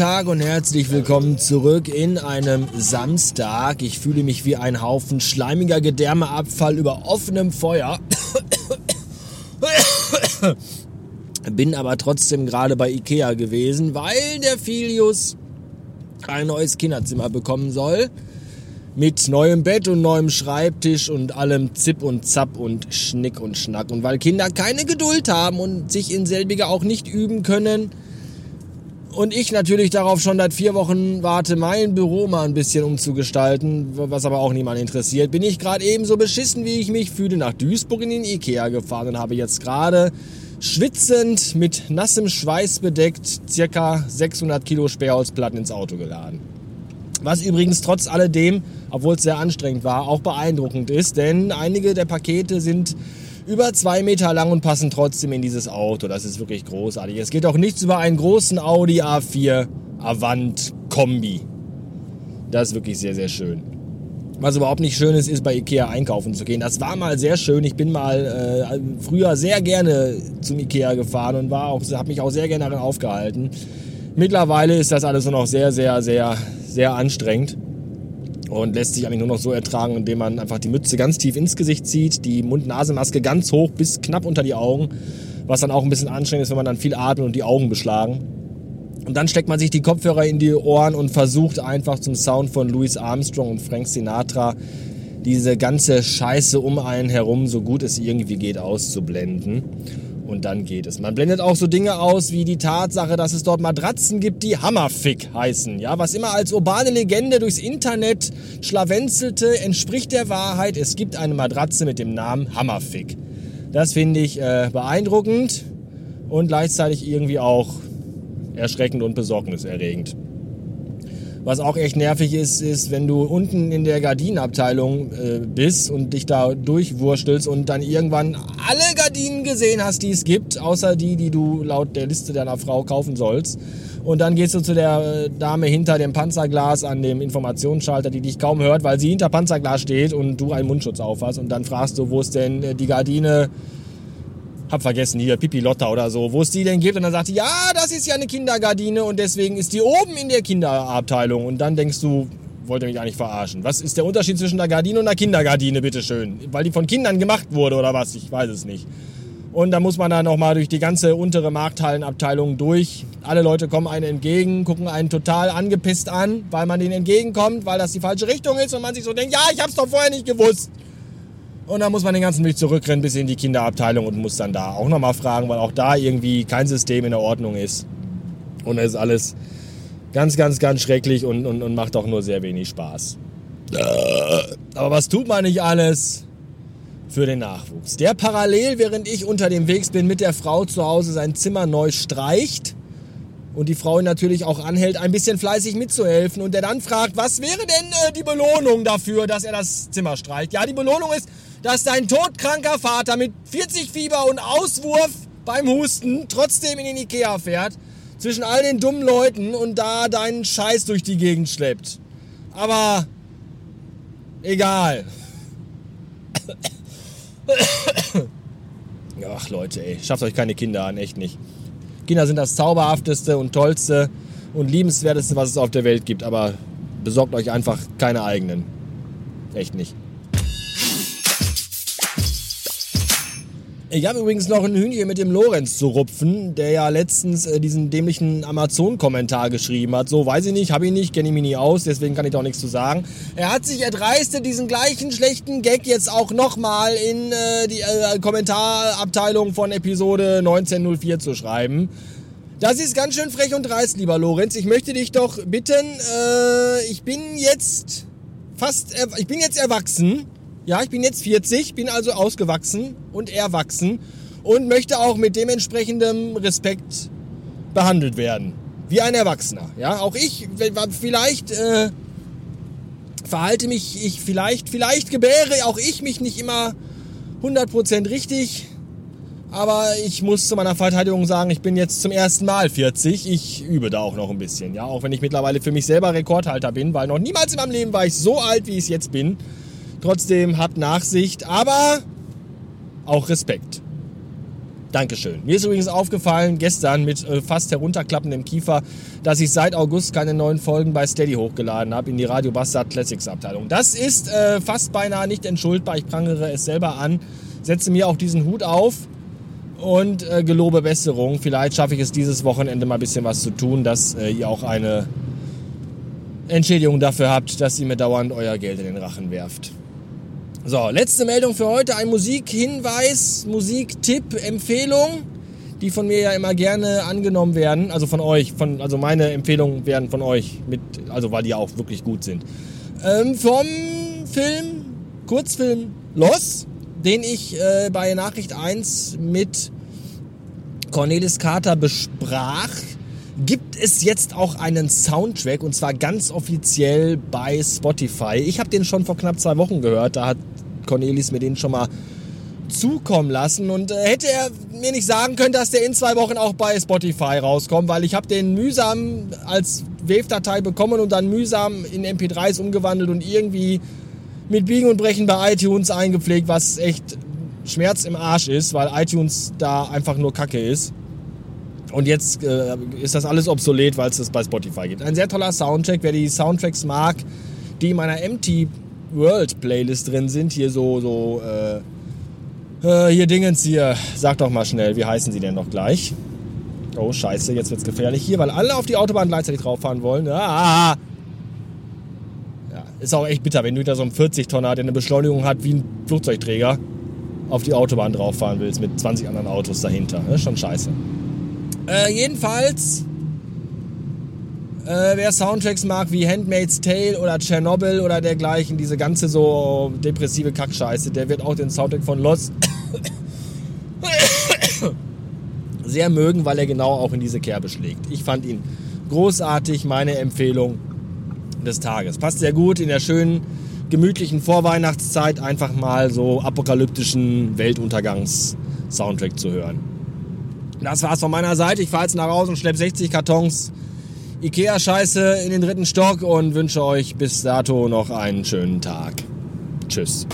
Tag und herzlich willkommen zurück in einem Samstag. Ich fühle mich wie ein Haufen schleimiger Gedärmeabfall über offenem Feuer. Bin aber trotzdem gerade bei Ikea gewesen, weil der Filius ein neues Kinderzimmer bekommen soll. Mit neuem Bett und neuem Schreibtisch und allem Zip und Zap und Schnick und Schnack. Und weil Kinder keine Geduld haben und sich in selbiger auch nicht üben können, und ich natürlich darauf schon seit vier Wochen warte, mein Büro mal ein bisschen umzugestalten, was aber auch niemand interessiert, bin ich gerade ebenso beschissen, wie ich mich fühle, nach Duisburg in den Ikea gefahren und habe jetzt gerade schwitzend mit nassem Schweiß bedeckt circa 600 Kilo Sperrholzplatten ins Auto geladen. Was übrigens trotz alledem, obwohl es sehr anstrengend war, auch beeindruckend ist, denn einige der Pakete sind über zwei Meter lang und passen trotzdem in dieses Auto. Das ist wirklich großartig. Es geht auch nichts über einen großen Audi A4 Avant Kombi. Das ist wirklich sehr, sehr schön. Was überhaupt nicht schön ist, ist bei Ikea einkaufen zu gehen. Das war mal sehr schön. Ich bin mal äh, früher sehr gerne zum Ikea gefahren und habe mich auch sehr gerne darin aufgehalten. Mittlerweile ist das alles nur noch sehr, sehr, sehr, sehr anstrengend und lässt sich eigentlich nur noch so ertragen, indem man einfach die Mütze ganz tief ins Gesicht zieht, die Mund-Nase-Maske ganz hoch bis knapp unter die Augen, was dann auch ein bisschen anstrengend ist, wenn man dann viel atmet und die Augen beschlagen. Und dann steckt man sich die Kopfhörer in die Ohren und versucht einfach zum Sound von Louis Armstrong und Frank Sinatra diese ganze Scheiße um einen herum, so gut es irgendwie geht, auszublenden. Und dann geht es. Man blendet auch so Dinge aus wie die Tatsache, dass es dort Matratzen gibt, die Hammerfick heißen. Ja, was immer als urbane Legende durchs Internet schlawenzelte, entspricht der Wahrheit. Es gibt eine Matratze mit dem Namen Hammerfick. Das finde ich äh, beeindruckend und gleichzeitig irgendwie auch erschreckend und besorgniserregend. Was auch echt nervig ist, ist, wenn du unten in der Gardinenabteilung äh, bist und dich da durchwurstelst und dann irgendwann alle Gardinen gesehen hast, die es gibt, außer die, die du laut der Liste deiner Frau kaufen sollst. Und dann gehst du zu der äh, Dame hinter dem Panzerglas an dem Informationsschalter, die dich kaum hört, weil sie hinter Panzerglas steht und du einen Mundschutz aufhast. Und dann fragst du, wo ist denn äh, die Gardine hab vergessen, hier Pipi Lotta oder so, wo es die denn gibt. Und dann sagt die, ja, das ist ja eine Kindergardine und deswegen ist die oben in der Kinderabteilung. Und dann denkst du, wollt ihr mich eigentlich verarschen? Was ist der Unterschied zwischen einer Gardine und einer Kindergardine, bitteschön? Weil die von Kindern gemacht wurde oder was? Ich weiß es nicht. Und da muss man dann nochmal durch die ganze untere Markthallenabteilung durch. Alle Leute kommen einem entgegen, gucken einen total angepisst an, weil man denen entgegenkommt, weil das die falsche Richtung ist und man sich so denkt, ja, ich hab's doch vorher nicht gewusst. Und dann muss man den ganzen Weg zurückrennen bis in die Kinderabteilung und muss dann da auch nochmal fragen, weil auch da irgendwie kein System in der Ordnung ist. Und es ist alles ganz, ganz, ganz schrecklich und, und, und macht auch nur sehr wenig Spaß. Aber was tut man nicht alles für den Nachwuchs? Der parallel, während ich unter dem Weg bin, mit der Frau zu Hause sein Zimmer neu streicht und die Frau ihn natürlich auch anhält, ein bisschen fleißig mitzuhelfen und der dann fragt, was wäre denn äh, die Belohnung dafür, dass er das Zimmer streicht? Ja, die Belohnung ist, dass dein todkranker Vater mit 40 Fieber und Auswurf beim Husten trotzdem in den Ikea fährt, zwischen all den dummen Leuten und da deinen Scheiß durch die Gegend schleppt. Aber egal. Ach Leute, ey, schafft euch keine Kinder an, echt nicht. Kinder sind das zauberhafteste und tollste und liebenswerteste, was es auf der Welt gibt, aber besorgt euch einfach keine eigenen. Echt nicht. Ich habe übrigens noch ein Hühnchen mit dem Lorenz zu rupfen, der ja letztens äh, diesen dämlichen Amazon-Kommentar geschrieben hat. So, weiß ich nicht, habe ich nicht, kenne ich mich nie aus, deswegen kann ich doch nichts zu sagen. Er hat sich erdreistet, diesen gleichen schlechten Gag jetzt auch nochmal in äh, die äh, Kommentarabteilung von Episode 1904 zu schreiben. Das ist ganz schön frech und dreist, lieber Lorenz. Ich möchte dich doch bitten, äh, ich bin jetzt fast, ich bin jetzt erwachsen ja, ich bin jetzt 40, bin also ausgewachsen und erwachsen und möchte auch mit dementsprechendem Respekt behandelt werden. Wie ein Erwachsener. Ja, auch ich, vielleicht äh, verhalte mich ich, vielleicht, vielleicht gebäre auch ich mich nicht immer 100% richtig. Aber ich muss zu meiner Verteidigung sagen, ich bin jetzt zum ersten Mal 40. Ich übe da auch noch ein bisschen. Ja, auch wenn ich mittlerweile für mich selber Rekordhalter bin, weil noch niemals in meinem Leben war ich so alt, wie ich es jetzt bin. Trotzdem hat Nachsicht, aber auch Respekt. Dankeschön. Mir ist übrigens aufgefallen, gestern mit äh, fast herunterklappendem Kiefer, dass ich seit August keine neuen Folgen bei Steady hochgeladen habe in die Radio Bastard Classics Abteilung. Das ist äh, fast beinahe nicht entschuldbar. Ich prangere es selber an, setze mir auch diesen Hut auf und äh, gelobe Besserung. Vielleicht schaffe ich es dieses Wochenende mal ein bisschen was zu tun, dass äh, ihr auch eine Entschädigung dafür habt, dass ihr mir dauernd euer Geld in den Rachen werft. So, letzte Meldung für heute. Ein Musikhinweis, Musiktipp, Empfehlung, die von mir ja immer gerne angenommen werden. Also von euch. Von, also meine Empfehlungen werden von euch mit, also weil die auch wirklich gut sind. Ähm, vom Film, Kurzfilm Los, den ich äh, bei Nachricht 1 mit Cornelis Carter besprach gibt es jetzt auch einen Soundtrack und zwar ganz offiziell bei Spotify. Ich habe den schon vor knapp zwei Wochen gehört. Da hat Cornelis mir den schon mal zukommen lassen und äh, hätte er mir nicht sagen können, dass der in zwei Wochen auch bei Spotify rauskommt, weil ich habe den mühsam als Wave-Datei bekommen und dann mühsam in MP3s umgewandelt und irgendwie mit Biegen und Brechen bei iTunes eingepflegt, was echt Schmerz im Arsch ist, weil iTunes da einfach nur Kacke ist. Und jetzt äh, ist das alles obsolet, weil es das bei Spotify gibt. Ein sehr toller Soundtrack. Wer die Soundtracks mag, die in meiner MT World Playlist drin sind. Hier so, so, äh, äh, hier Dingens hier. Sag doch mal schnell, wie heißen sie denn noch gleich? Oh, scheiße, jetzt wird's gefährlich hier, weil alle auf die Autobahn gleichzeitig drauf fahren wollen. Ah! Ja, ist auch echt bitter, wenn du wieder so einen 40-Tonner, der eine Beschleunigung hat wie ein Flugzeugträger, auf die Autobahn drauf fahren willst mit 20 anderen Autos dahinter. Ist schon scheiße. Äh, jedenfalls äh, wer Soundtracks mag wie Handmaid's Tale oder Chernobyl oder dergleichen, diese ganze so depressive Kackscheiße, der wird auch den Soundtrack von Lost sehr mögen, weil er genau auch in diese Kerbe schlägt. Ich fand ihn großartig, meine Empfehlung des Tages. Passt sehr gut in der schönen, gemütlichen Vorweihnachtszeit einfach mal so apokalyptischen Weltuntergangs-Soundtrack zu hören. Das war's von meiner Seite. Ich fahre jetzt nach Hause und schlepp 60 Kartons Ikea-Scheiße in den dritten Stock und wünsche euch bis dato noch einen schönen Tag. Tschüss.